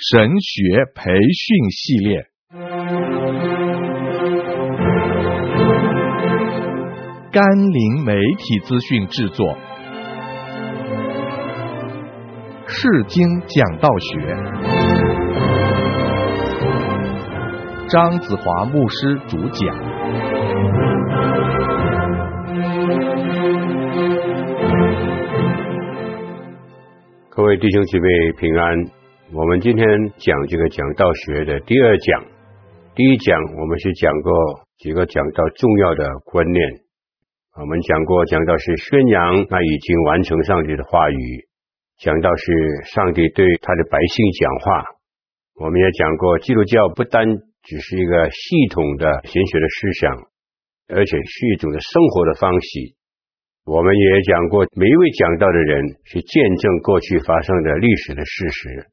神学培训系列，甘霖媒体资讯制作，释经讲道学，张子华牧师主讲。各位弟兄姐妹平安。我们今天讲这个讲道学的第二讲，第一讲我们是讲过几个讲道重要的观念。我们讲过讲道是宣扬那已经完成上帝的话语，讲到是上帝对他的百姓讲话。我们也讲过基督教不单只是一个系统的神学的思想，而且是一种的生活的方式。我们也讲过每一位讲道的人是见证过去发生的历史的事实。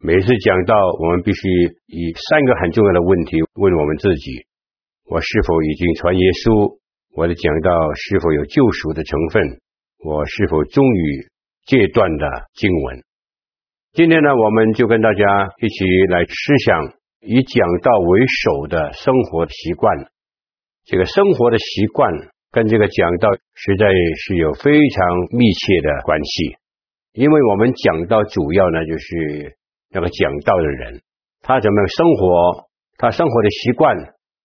每次讲道，我们必须以三个很重要的问题问我们自己：我是否已经传耶稣？我的讲道是否有救赎的成分？我是否忠于这段的经文？今天呢，我们就跟大家一起来思想以讲道为首的生活习惯。这个生活的习惯跟这个讲道实在是有非常密切的关系，因为我们讲道主要呢就是。那个讲道的人，他怎么样生活，他生活的习惯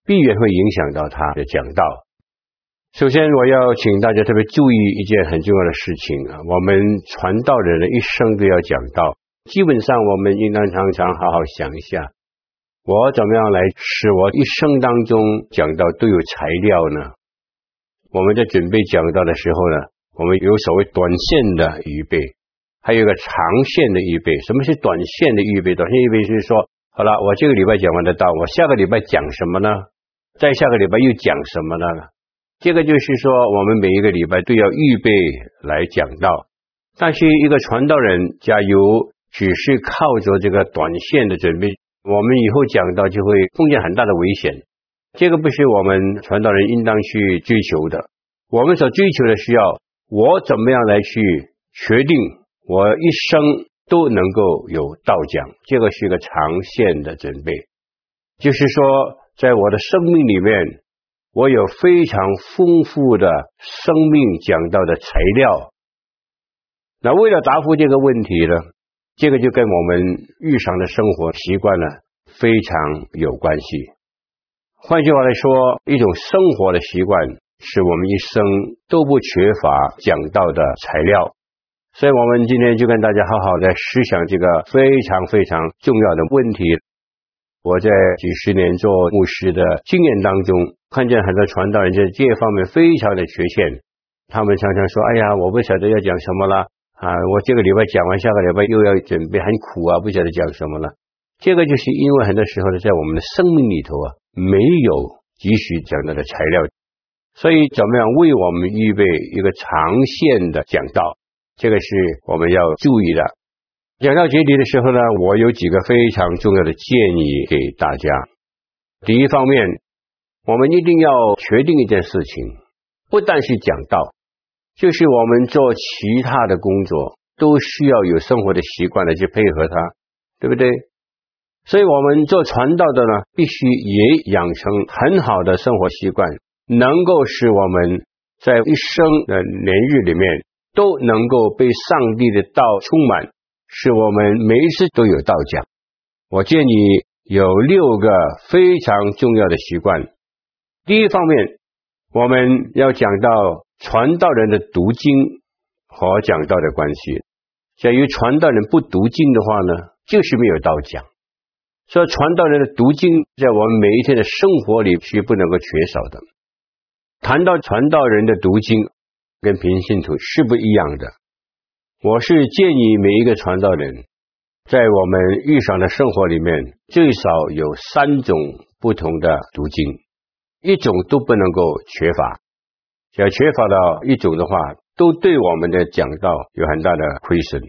必然会影响到他的讲道。首先，我要请大家特别注意一件很重要的事情啊，我们传道的人一生都要讲道。基本上，我们应当常常好好想一下，我怎么样来使我一生当中讲道都有材料呢？我们在准备讲道的时候呢，我们有所谓短线的预备。还有一个长线的预备，什么是短线的预备？短线预备就是说，好了，我这个礼拜讲完的道，我下个礼拜讲什么呢？再下个礼拜又讲什么呢？这个就是说，我们每一个礼拜都要预备来讲道。但是一个传道人，假如只是靠着这个短线的准备，我们以后讲道就会碰见很大的危险。这个不是我们传道人应当去追求的。我们所追求的是要我怎么样来去决定。我一生都能够有道讲，这个是一个长线的准备。就是说，在我的生命里面，我有非常丰富的生命讲道的材料。那为了答复这个问题呢，这个就跟我们日常的生活习惯呢非常有关系。换句话来说，一种生活的习惯是我们一生都不缺乏讲道的材料。所以，我们今天就跟大家好好的思想这个非常非常重要的问题。我在几十年做牧师的经验当中，看见很多传道人在这方面非常的缺陷。他们常常说：“哎呀，我不晓得要讲什么了啊！我这个礼拜讲完，下个礼拜又要准备，很苦啊，不晓得讲什么了。”这个就是因为很多时候呢，在我们的生命里头啊，没有及时讲到的材料。所以，怎么样为我们预备一个长线的讲道？这个是我们要注意的。讲到结底的时候呢，我有几个非常重要的建议给大家。第一方面，我们一定要确定一件事情，不但是讲道，就是我们做其他的工作，都需要有生活的习惯来去配合它，对不对？所以，我们做传道的呢，必须也养成很好的生活习惯，能够使我们在一生的年日里面。都能够被上帝的道充满，使我们每一次都有道讲。我建议有六个非常重要的习惯。第一方面，我们要讲到传道人的读经和讲道的关系。假如传道人不读经的话呢，就是没有道讲。所以，传道人的读经在我们每一天的生活里是不能够缺少的。谈到传道人的读经。跟平信徒是不一样的。我是建议每一个传道人，在我们日常的生活里面，最少有三种不同的读经，一种都不能够缺乏。只要缺乏到一种的话，都对我们的讲道有很大的亏损。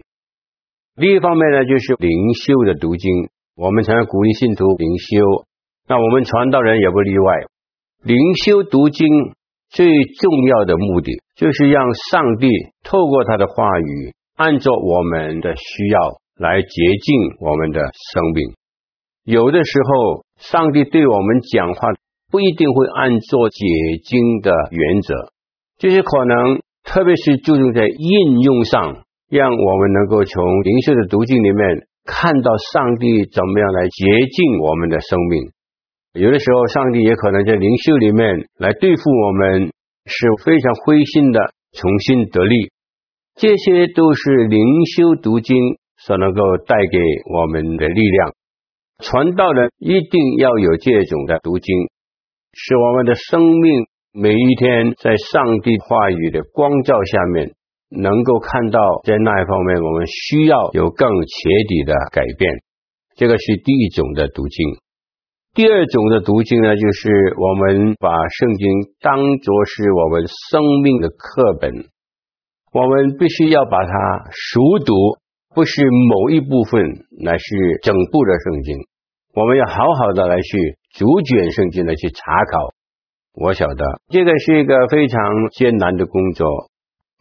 另一方面呢，就是灵修的读经，我们常常鼓励信徒灵修，那我们传道人也不例外。灵修读经。最重要的目的就是让上帝透过他的话语，按照我们的需要来洁净我们的生命。有的时候，上帝对我们讲话不一定会按照解经的原则，就是可能，特别是注重在应用上，让我们能够从灵修的读经里面看到上帝怎么样来洁净我们的生命。有的时候，上帝也可能在灵修里面来对付我们，是非常灰心的，重新得力。这些都是灵修读经所能够带给我们的力量。传道人一定要有这种的读经，使我们的生命每一天在上帝话语的光照下面，能够看到在那一方面我们需要有更彻底的改变。这个是第一种的读经。第二种的读经呢，就是我们把圣经当作是我们生命的课本，我们必须要把它熟读。不是某一部分，乃是整部的圣经。我们要好好的来去逐卷圣经来去查考。我晓得这个是一个非常艰难的工作，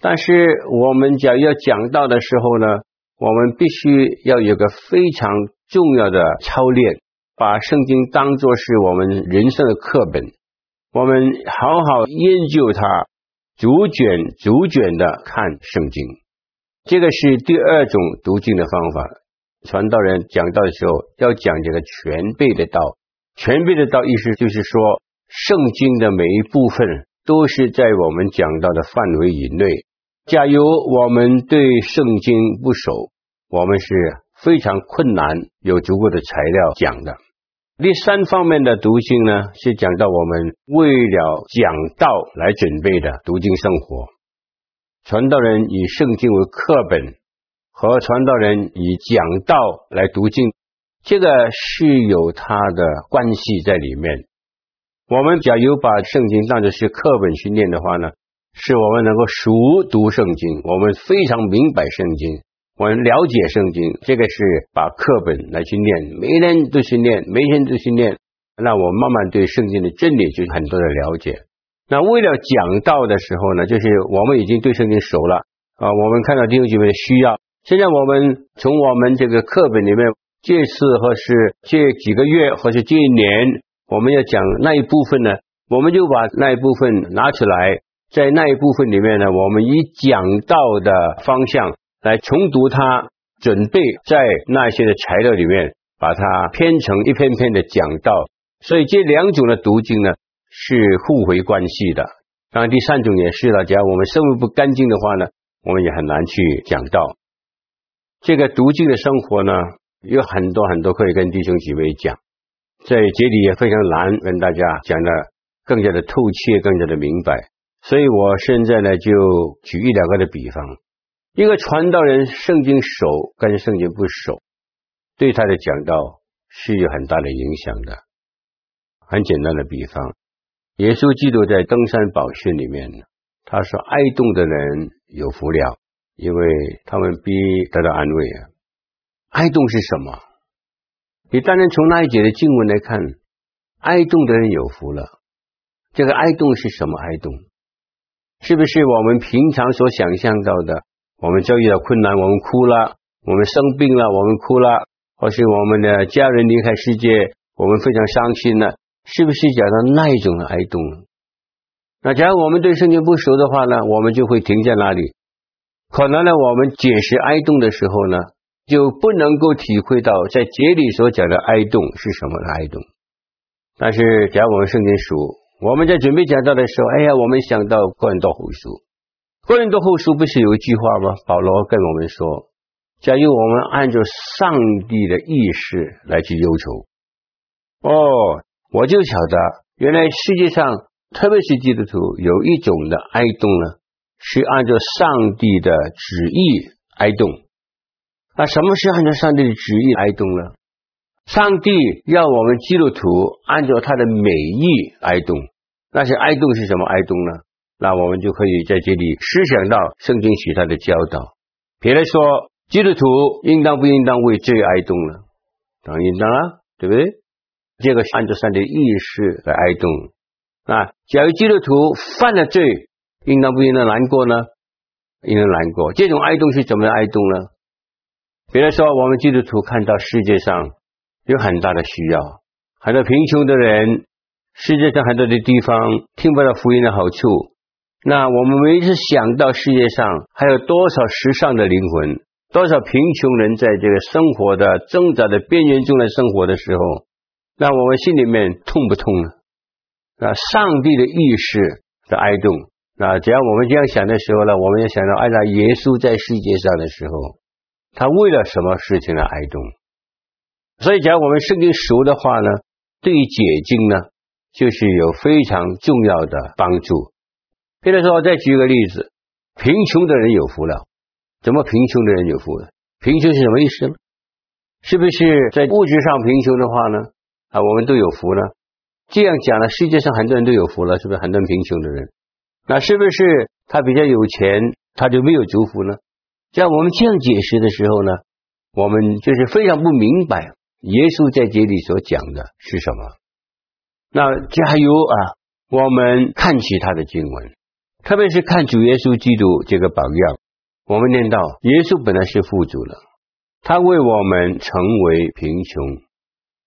但是我们讲要讲到的时候呢，我们必须要有个非常重要的操练，把圣经当作是我们人生的课本。我们好好研究它，逐卷逐卷的看圣经。这个是第二种读经的方法。传道人讲道的时候要讲这个全备的道，全备的道意思就是说，圣经的每一部分都是在我们讲道的范围以内。假如我们对圣经不熟，我们是非常困难有足够的材料讲的。第三方面的读经呢，是讲到我们为了讲道来准备的读经生活。传道人以圣经为课本，和传道人以讲道来读经，这个是有它的关系在里面。我们假如把圣经当作是课本去念的话呢，是我们能够熟读圣经，我们非常明白圣经，我们了解圣经。这个是把课本来去念，每天都去念，每天都去念，那我慢慢对圣经的真理就很多的了解。那为了讲道的时候呢，就是我们已经对圣经熟了啊，我们看到弟兄姐妹的需要。现在我们从我们这个课本里面，这次或是这几个月，或是这一年，我们要讲那一部分呢，我们就把那一部分拿出来，在那一部分里面呢，我们以讲道的方向来重读它，准备在那些的材料里面把它编成一篇篇的讲道。所以这两种的读经呢。是互为关系的。当然，第三种也是了。假如我们生活不干净的话呢，我们也很难去讲道。这个读经的生活呢，有很多很多可以跟弟兄姐妹讲，在这里也非常难跟大家讲的更加的透彻，更加的明白。所以我现在呢，就举一两个的比方：一个传道人圣经熟跟圣经不熟，对他的讲道是有很大的影响的。很简单的比方。耶稣基督在登山宝训里面，他说：“哀慟的人有福了，因为他们必得到安慰啊。”哀慟是什么？你当然从那一节的经文来看，哀慟的人有福了。这个哀慟是什么哀慟？是不是我们平常所想象到的？我们遭遇到困难，我们哭了；我们生病了，我们哭了；或是我们的家人离开世界，我们非常伤心了。是不是讲到那一种的哀慟？那假如我们对圣经不熟的话呢，我们就会停在那里。可能呢，我们解释哀慟的时候呢，就不能够体会到在节里所讲的哀慟是什么的哀慟。但是，假如我们圣经熟，我们在准备讲到的时候，哎呀，我们想到哥林多后书，哥林多后书不是有一句话吗？保罗跟我们说：假如我们按照上帝的意识来去忧愁，哦。我就晓得，原来世界上，特别是基督徒，有一种的哀动呢，是按照上帝的旨意哀动。那什么是按照上帝的旨意哀动呢？上帝要我们基督徒按照他的美意哀动。那些哀动是什么哀动呢？那我们就可以在这里思想到圣经其他的教导。比如说，基督徒应当不应当为罪哀慟呢？当然应当啊，对不对？这个按照上帝的意识来哀慟啊！假如基督徒犯了罪，应当不应当难过呢？应当难过。这种哀慟是怎么样哀慟呢？比如说，我们基督徒看到世界上有很大的需要，很多贫穷的人，世界上很多的地方听不到福音的好处。那我们每一次想到世界上还有多少时尚的灵魂，多少贫穷人在这个生活的挣扎的边缘中来生活的时候，那我们心里面痛不痛呢？啊，上帝的意识的哀动。那只要我们这样想的时候呢，我们要想到，哎呀，耶稣在世界上的时候，他为了什么事情来哀动？所以，只要我们圣经熟的话呢，对于解经呢，就是有非常重要的帮助。比如说，我再举个例子，贫穷的人有福了。怎么贫穷的人有福了？贫穷是什么意思呢？是不是在物质上贫穷的话呢？啊，我们都有福呢？这样讲了，世界上很多人都有福了，是不是？很多贫穷的人。那是不是他比较有钱，他就没有祝福呢？在我们这样解释的时候呢，我们就是非常不明白耶稣在这里所讲的是什么。那加油啊！我们看其他的经文，特别是看主耶稣基督这个榜样。我们念到耶稣本来是富足了，他为我们成为贫穷，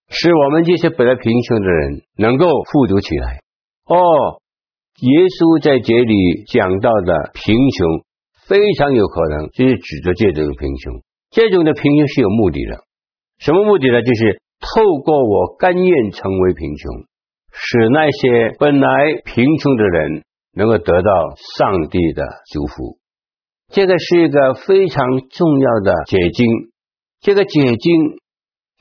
使我们这些本来贫穷的人能够富足起来。哦。耶稣在这里讲到的贫穷，非常有可能就是指着这种贫穷。这种的贫穷是有目的的，什么目的呢？就是透过我甘愿成为贫穷，使那些本来贫穷的人能够得到上帝的祝福。这个是一个非常重要的解经。这个解经，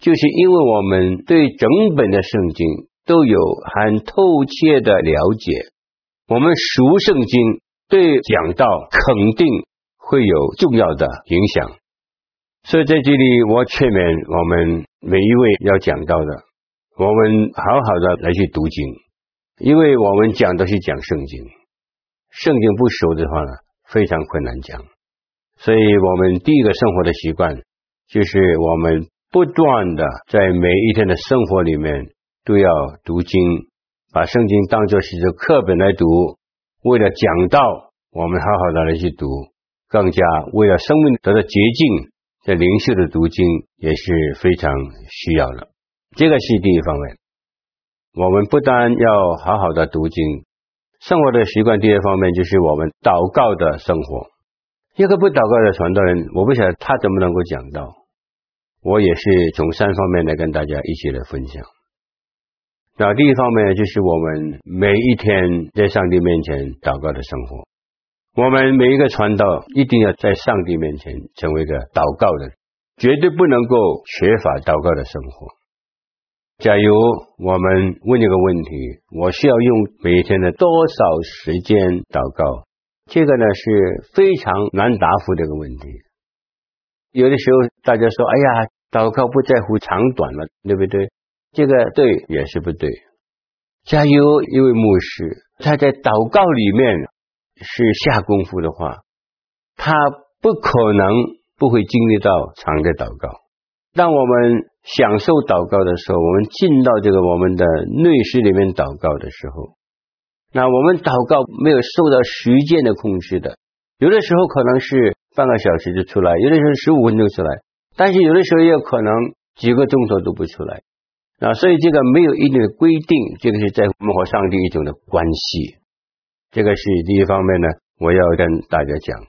就是因为我们对整本的圣经都有很透彻的了解。我们熟圣经，对讲道肯定会有重要的影响，所以在这里我劝勉我们每一位要讲道的，我们好好的来去读经，因为我们讲的是讲圣经，圣经不熟的话呢，非常困难讲，所以我们第一个生活的习惯，就是我们不断的在每一天的生活里面都要读经。把圣经当作是一个课本来读，为了讲道，我们好好的来去读；更加为了生命得到洁净，在灵修的读经也是非常需要的。这个是第一方面，我们不但要好好的读经，生活的习惯。第二方面就是我们祷告的生活。一个不祷告的传道人，我不晓得他怎么能够讲道。我也是从三方面来跟大家一起来分享。那第一方面，就是我们每一天在上帝面前祷告的生活。我们每一个传道一定要在上帝面前成为一个祷告的人，绝对不能够缺乏祷告的生活。假如我们问这个问题：我需要用每天的多少时间祷告？这个呢是非常难答复这个问题。有的时候大家说：“哎呀，祷告不在乎长短了，对不对？”这个对也是不对。假如一位牧师他在祷告里面是下功夫的话，他不可能不会经历到长的祷告。当我们享受祷告的时候，我们进到这个我们的内室里面祷告的时候，那我们祷告没有受到时间的控制的，有的时候可能是半个小时就出来，有的时候十五分钟出来，但是有的时候也有可能几个钟头都不出来。啊，所以这个没有一定的规定，这个是在我们和上帝一种的关系。这个是第一方面呢，我要跟大家讲，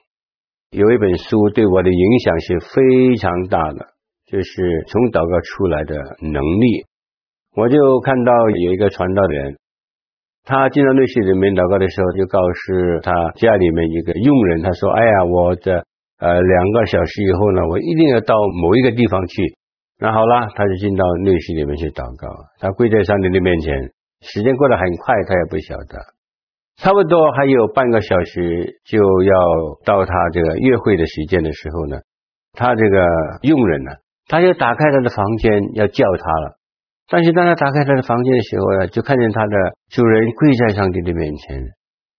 有一本书对我的影响是非常大的，就是从祷告出来的能力。我就看到有一个传道人，他进到内室里面祷告的时候，就告诉他家里面一个佣人，他说：“哎呀，我这呃两个小时以后呢，我一定要到某一个地方去。”那好了，他就进到内室里面去祷告。他跪在上帝的面前，时间过得很快，他也不晓得。差不多还有半个小时就要到他这个约会的时间的时候呢，他这个佣人呢，他就打开他的房间要叫他了。但是当他打开他的房间的时候呢，就看见他的主人跪在上帝的面前，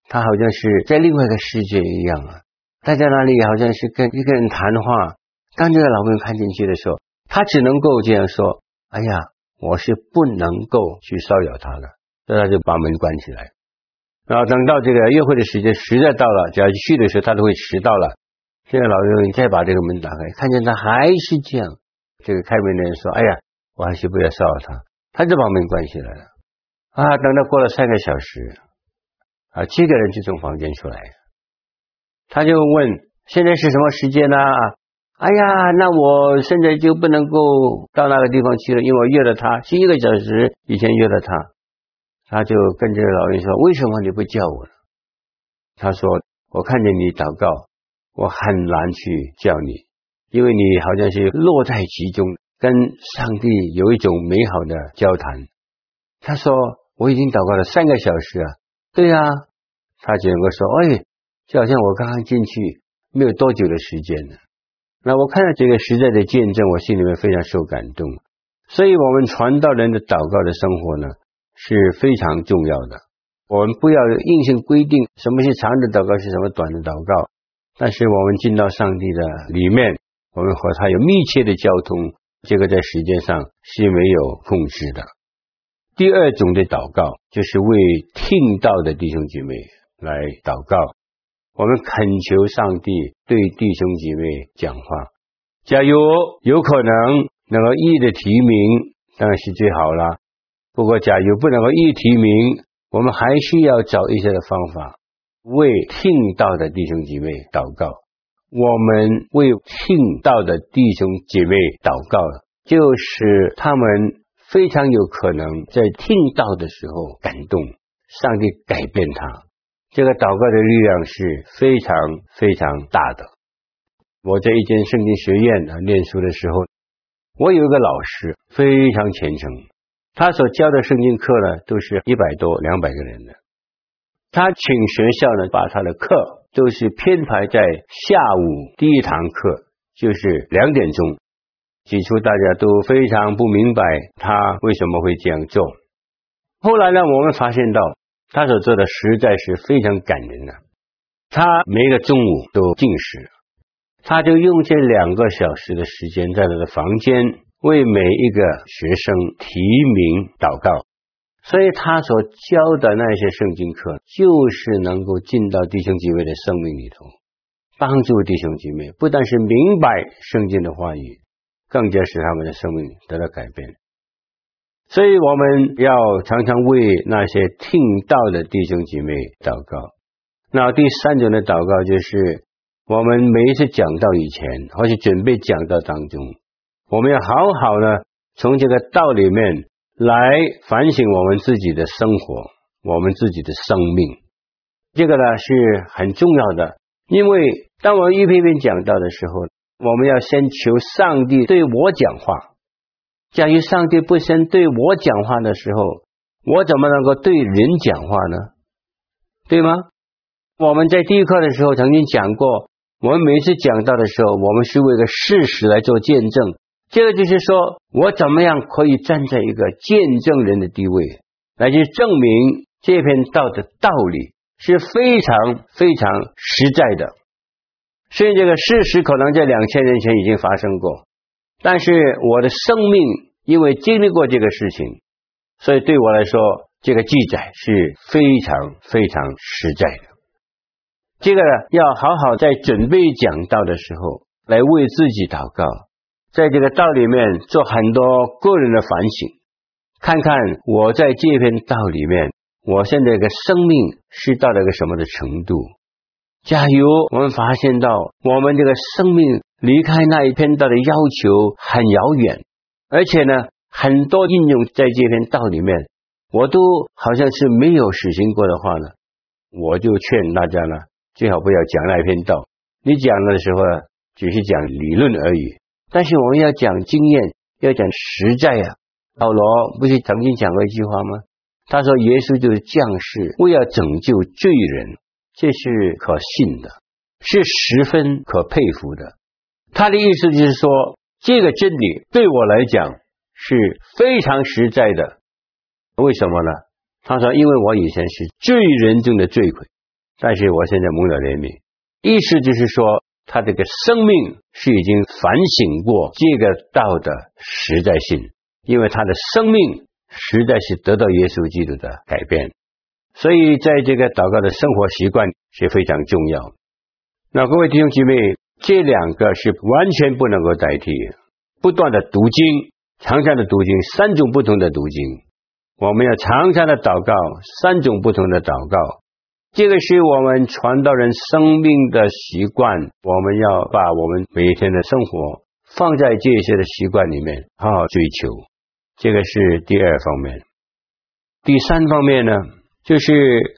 他好像是在另外一个世界一样啊。他在那里好像是跟一个人谈话。当这个老公看进去的时候，他只能够这样说：“哎呀，我是不能够去骚扰他的。”所以他就把门关起来。然后等到这个约会的时间实在到了，只要去的时候，他都会迟到了。现在老人再把这个门打开，看见他还是这样。这个开门的人说：“哎呀，我还是不要骚扰他。”他就把门关起来了。啊，等到过了三个小时，啊，七个人就从房间出来，他就问：“现在是什么时间呢？”哎呀，那我现在就不能够到那个地方去了，因为我约了他，是一个小时以前约了他。他就跟这个老人说：“为什么你不叫我？”他说：“我看见你祷告，我很难去叫你，因为你好像是落在其中，跟上帝有一种美好的交谈。”他说：“我已经祷告了三个小时啊。”对呀，他只能够说：“哎，就好像我刚刚进去没有多久的时间呢。”那我看到这个实在的见证，我心里面非常受感动。所以，我们传道人的祷告的生活呢，是非常重要的。我们不要硬性规定什么是长的祷告，是什么短的祷告。但是，我们进到上帝的里面，我们和他有密切的交通，这个在时间上是没有控制的。第二种的祷告，就是为听到的弟兄姐妹来祷告。我们恳求上帝对弟兄姐妹讲话。假如有可能能够一的提名，当然是最好了。不过，假如不能够一提名，我们还需要找一些的方法，为听到的弟兄姐妹祷告。我们为听道的弟兄姐妹祷告，就是他们非常有可能在听到的时候感动，上帝改变他。这个祷告的力量是非常非常大的。我在一间圣经学院啊念书的时候，我有一个老师非常虔诚。他所教的圣经课呢，都是一百多、两百个人的。他请学校呢，把他的课都是编排在下午第一堂课，就是两点钟。起初大家都非常不明白他为什么会这样做。后来呢，我们发现到他所做的实在是非常感人的。他每个中午都进食，他就用这两个小时的时间在他的房间。为每一个学生提名祷告，所以他所教的那些圣经课，就是能够进到弟兄姐妹的生命里头，帮助弟兄姐妹，不但是明白圣经的话语，更加使他们的生命得到改变。所以我们要常常为那些听到的弟兄姐妹祷告。那第三种的祷告就是，我们每一次讲道以前，或是准备讲道当中。我们要好好的从这个道里面来反省我们自己的生活，我们自己的生命。这个呢是很重要的，因为当我们一篇篇讲到的时候，我们要先求上帝对我讲话。假如上帝不先对我讲话的时候，我怎么能够对人讲话呢？对吗？我们在第一课的时候曾经讲过，我们每次讲到的时候，我们是为了事实来做见证。这个就是说，我怎么样可以站在一个见证人的地位，来去证明这篇道的道理是非常非常实在的。虽然这个事实可能在两千年前已经发生过，但是我的生命因为经历过这个事情，所以对我来说，这个记载是非常非常实在的。这个呢，要好好在准备讲道的时候，来为自己祷告。在这个道里面做很多个人的反省，看看我在这篇道里面，我现在的生命是到了一个什么的程度。假如我们发现到我们这个生命离开那一篇道的要求很遥远，而且呢，很多应用在这篇道里面，我都好像是没有实行过的话呢，我就劝大家呢，最好不要讲那一篇道。你讲的时候呢，只是讲理论而已。但是我们要讲经验，要讲实在呀、啊。保罗不是曾经讲过一句话吗？他说：“耶稣就是降世，为要拯救罪人，这是可信的，是十分可佩服的。”他的意思就是说，这个真理对我来讲是非常实在的。为什么呢？他说：“因为我以前是罪人中的罪魁，但是我现在蒙了怜悯。”意思就是说。他这个生命是已经反省过这个道的实在性，因为他的生命实在是得到耶稣基督的改变，所以在这个祷告的生活习惯是非常重要。那各位弟兄姐妹，这两个是完全不能够代替。不断的读经，常常的读经，三种不同的读经。我们要常常的祷告，三种不同的祷告。这个是我们传道人生命的习惯。我们要把我们每一天的生活放在这些的习惯里面，好好追求。这个是第二方面。第三方面呢，就是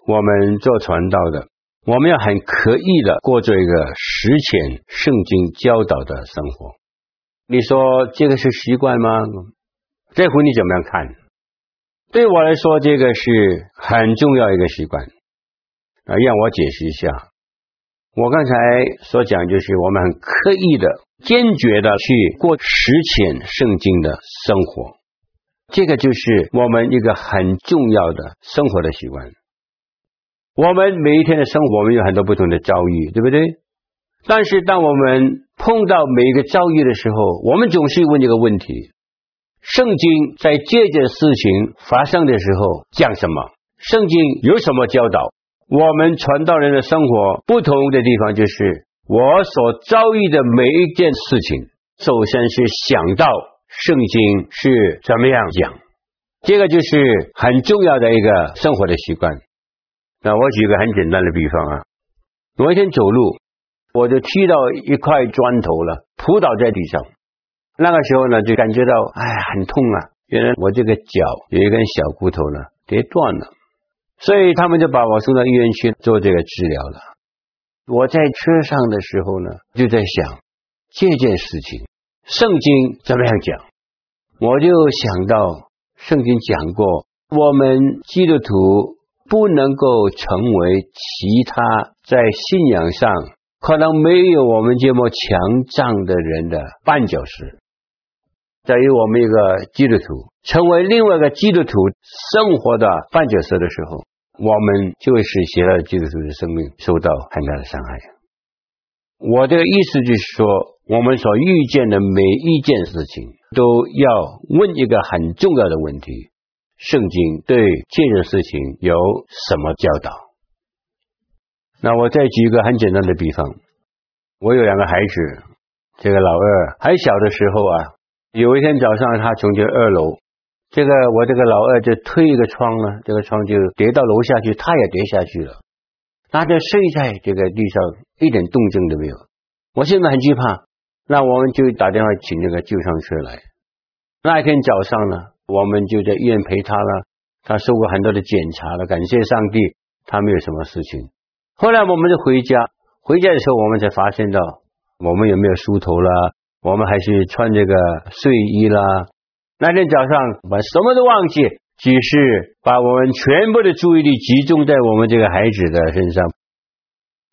我们做传道的，我们要很刻意的过着一个实践圣经教导的生活。你说这个是习惯吗？这回你怎么样看？对我来说，这个是很重要一个习惯。啊，让我解释一下。我刚才所讲就是我们很刻意的、坚决的去过实践圣经的生活，这个就是我们一个很重要的生活的习惯。我们每一天的生活，我们有很多不同的遭遇，对不对？但是当我们碰到每一个遭遇的时候，我们总是问一个问题：圣经在这件事情发生的时候讲什么？圣经有什么教导？我们传道人的生活不同的地方，就是我所遭遇的每一件事情，首先是想到圣经是怎么样讲，这个就是很重要的一个生活的习惯。那我举个很简单的比方啊，我一天走路，我就踢到一块砖头了，扑倒在地上。那个时候呢，就感觉到哎很痛啊，原来我这个脚有一根小骨头呢跌断了。所以他们就把我送到医院去做这个治疗了。我在车上的时候呢，就在想这件事情，圣经怎么样讲？我就想到圣经讲过，我们基督徒不能够成为其他在信仰上可能没有我们这么强壮的人的绊脚石。在于我们一个基督徒成为另外一个基督徒生活的绊脚石的时候。我们就会使其他基督徒的生命受到很大的伤害。我的意思就是说，我们所遇见的每一件事情，都要问一个很重要的问题：圣经对这件事情有什么教导？那我再举一个很简单的比方，我有两个孩子，这个老二还小的时候啊，有一天早上，他从这二楼。这个我这个老二就推一个窗呢，这个窗就跌到楼下去，他也跌下去了，他就睡在这个地上，一点动静都没有。我现在很惧怕，那我们就打电话请那个救伤车来。那一天早上呢，我们就在医院陪他了，他受过很多的检查了，感谢上帝，他没有什么事情。后来我们就回家，回家的时候我们才发现到，我们有没有梳头啦，我们还是穿这个睡衣啦。那天早上，我什么都忘记，只是把我们全部的注意力集中在我们这个孩子的身上。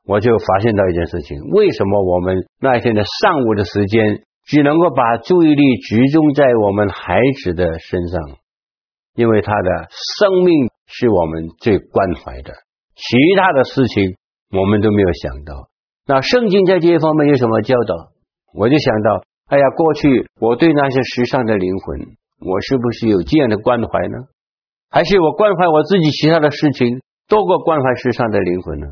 我就发现到一件事情：为什么我们那天的上午的时间只能够把注意力集中在我们孩子的身上？因为他的生命是我们最关怀的，其他的事情我们都没有想到。那圣经在这一方面有什么教导？我就想到。哎呀，过去我对那些时尚的灵魂，我是不是有这样的关怀呢？还是我关怀我自己其他的事情多过关怀时尚的灵魂呢？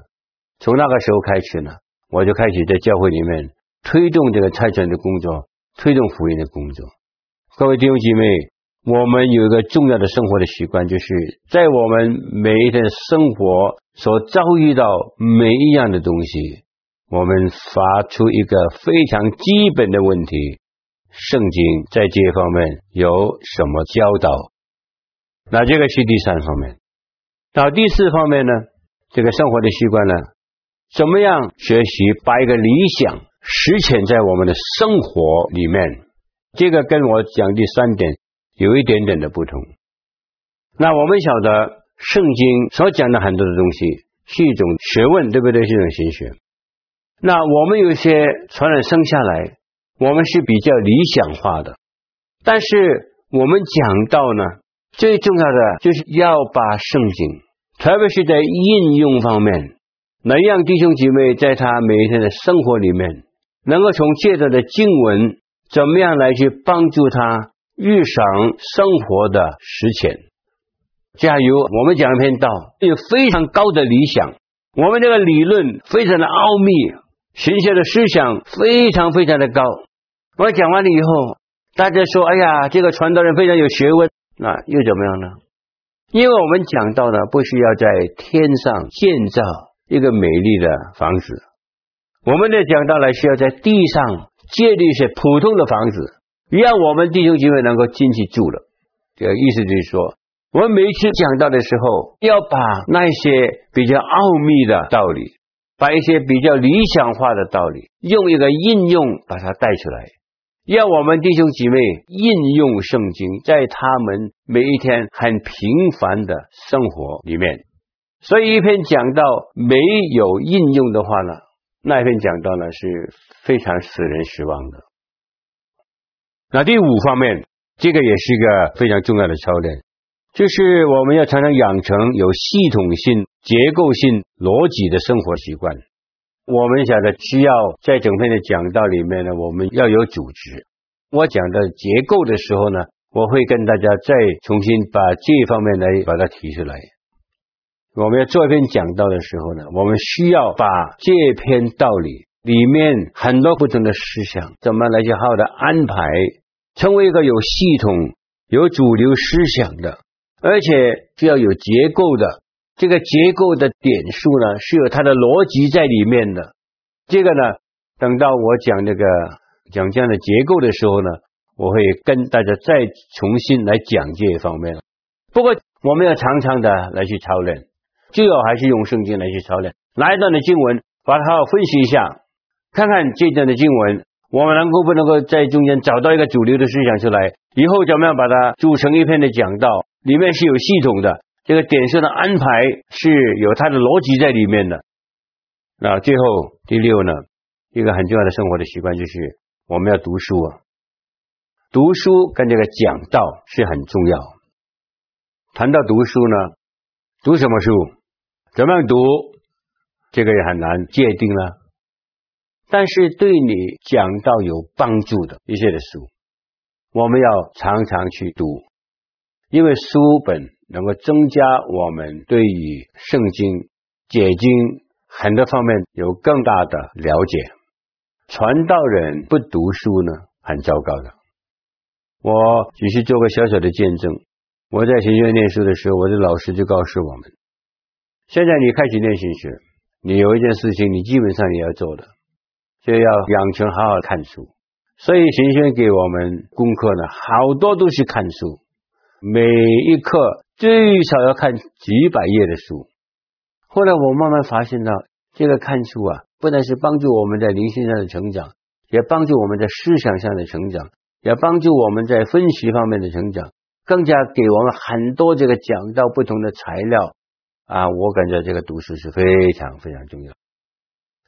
从那个时候开始呢，我就开始在教会里面推动这个差传的工作，推动福音的工作。各位弟兄姐妹，我们有一个重要的生活的习惯，就是在我们每一天生活所遭遇到每一样的东西。我们发出一个非常基本的问题：圣经在这方面有什么教导？那这个是第三方面。那第四方面呢？这个生活的习惯呢？怎么样学习把一个理想实践在我们的生活里面？这个跟我讲第三点有一点点的不同。那我们晓得，圣经所讲的很多的东西是一种学问，对不对？是一种神学。那我们有些传人生下来，我们是比较理想化的，但是我们讲到呢，最重要的就是要把圣经，特别是在应用方面，能让弟兄姐妹在他每一天的生活里面，能够从借着的经文，怎么样来去帮助他日常生活的实践。假如我们讲一篇道，有非常高的理想，我们这个理论非常的奥秘。学校的思想非常非常的高。我讲完了以后，大家说：“哎呀，这个传道人非常有学问。”那又怎么样呢？因为我们讲到呢，不需要在天上建造一个美丽的房子，我们的讲道呢，需要在地上建立一些普通的房子，让我们弟兄姐妹能够进去住了。这个意思就是说，我们每一次讲道的时候，要把那些比较奥秘的道理，把一些比较理想化的道理，用一个应用把它带出来。让我们弟兄姐妹应用圣经，在他们每一天很平凡的生活里面。所以一篇讲到没有应用的话呢，那一篇讲到呢是非常使人失望的。那第五方面，这个也是一个非常重要的操练，就是我们要常常养成有系统性、结构性、逻辑的生活习惯。我们想的需要在整篇的讲道里面呢，我们要有组织。我讲的结构的时候呢，我会跟大家再重新把这方面来把它提出来。我们要做一篇讲道的时候呢，我们需要把这篇道理里面很多不同的思想，怎么来去好好的安排，成为一个有系统、有主流思想的，而且就要有结构的。这个结构的点数呢，是有它的逻辑在里面的。这个呢，等到我讲那个讲这样的结构的时候呢，我会跟大家再重新来讲这一方面。不过我们要常常的来去操练，最好还是用圣经来去操练。哪一段的经文，把它好好分析一下，看看这段的经文，我们能够不能够在中间找到一个主流的思想出来，以后怎么样把它组成一篇的讲道，里面是有系统的。这个点数的安排是有它的逻辑在里面的。那最后第六呢，一个很重要的生活的习惯就是我们要读书啊。读书跟这个讲道是很重要。谈到读书呢，读什么书，怎么样读，这个也很难界定了。但是对你讲道有帮助的一些的书，我们要常常去读，因为书本。能够增加我们对于圣经解经很多方面有更大的了解。传道人不读书呢，很糟糕的。我只是做个小小的见证。我在学院念书的时候，我的老师就告诉我们：现在你开始念神学，你有一件事情你基本上你要做的，就要养成好好看书。所以神学给我们功课呢，好多都是看书，每一课。最少要看几百页的书。后来我慢慢发现到，这个看书啊，不但是帮助我们在灵性上的成长，也帮助我们在思想上的成长，也帮助我们在分析方面的成长，更加给我们很多这个讲到不同的材料啊。我感觉这个读书是非常非常重要，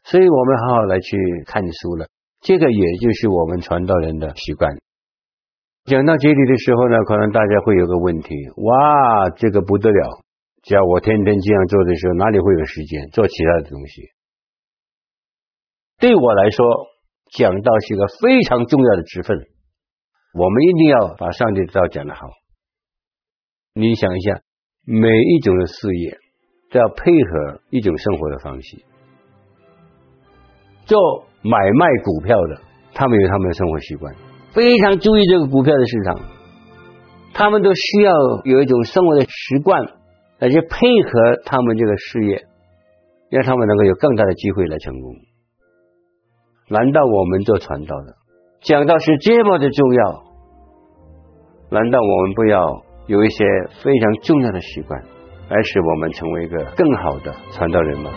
所以我们好好来去看书了。这个也就是我们传道人的习惯。讲到这里的时候呢，可能大家会有个问题：哇，这个不得了！只要我天天这样做的时候，哪里会有时间做其他的东西？对我来说，讲道是一个非常重要的职分，我们一定要把上帝的道讲得好。你想一下，每一种的事业都要配合一种生活的方式。做买卖股票的，他们有他们的生活习惯。非常注意这个股票的市场，他们都需要有一种生活的习惯，来去配合他们这个事业，让他们能够有更大的机会来成功。难道我们做传道的讲道是这么的重要？难道我们不要有一些非常重要的习惯，来使我们成为一个更好的传道人吗？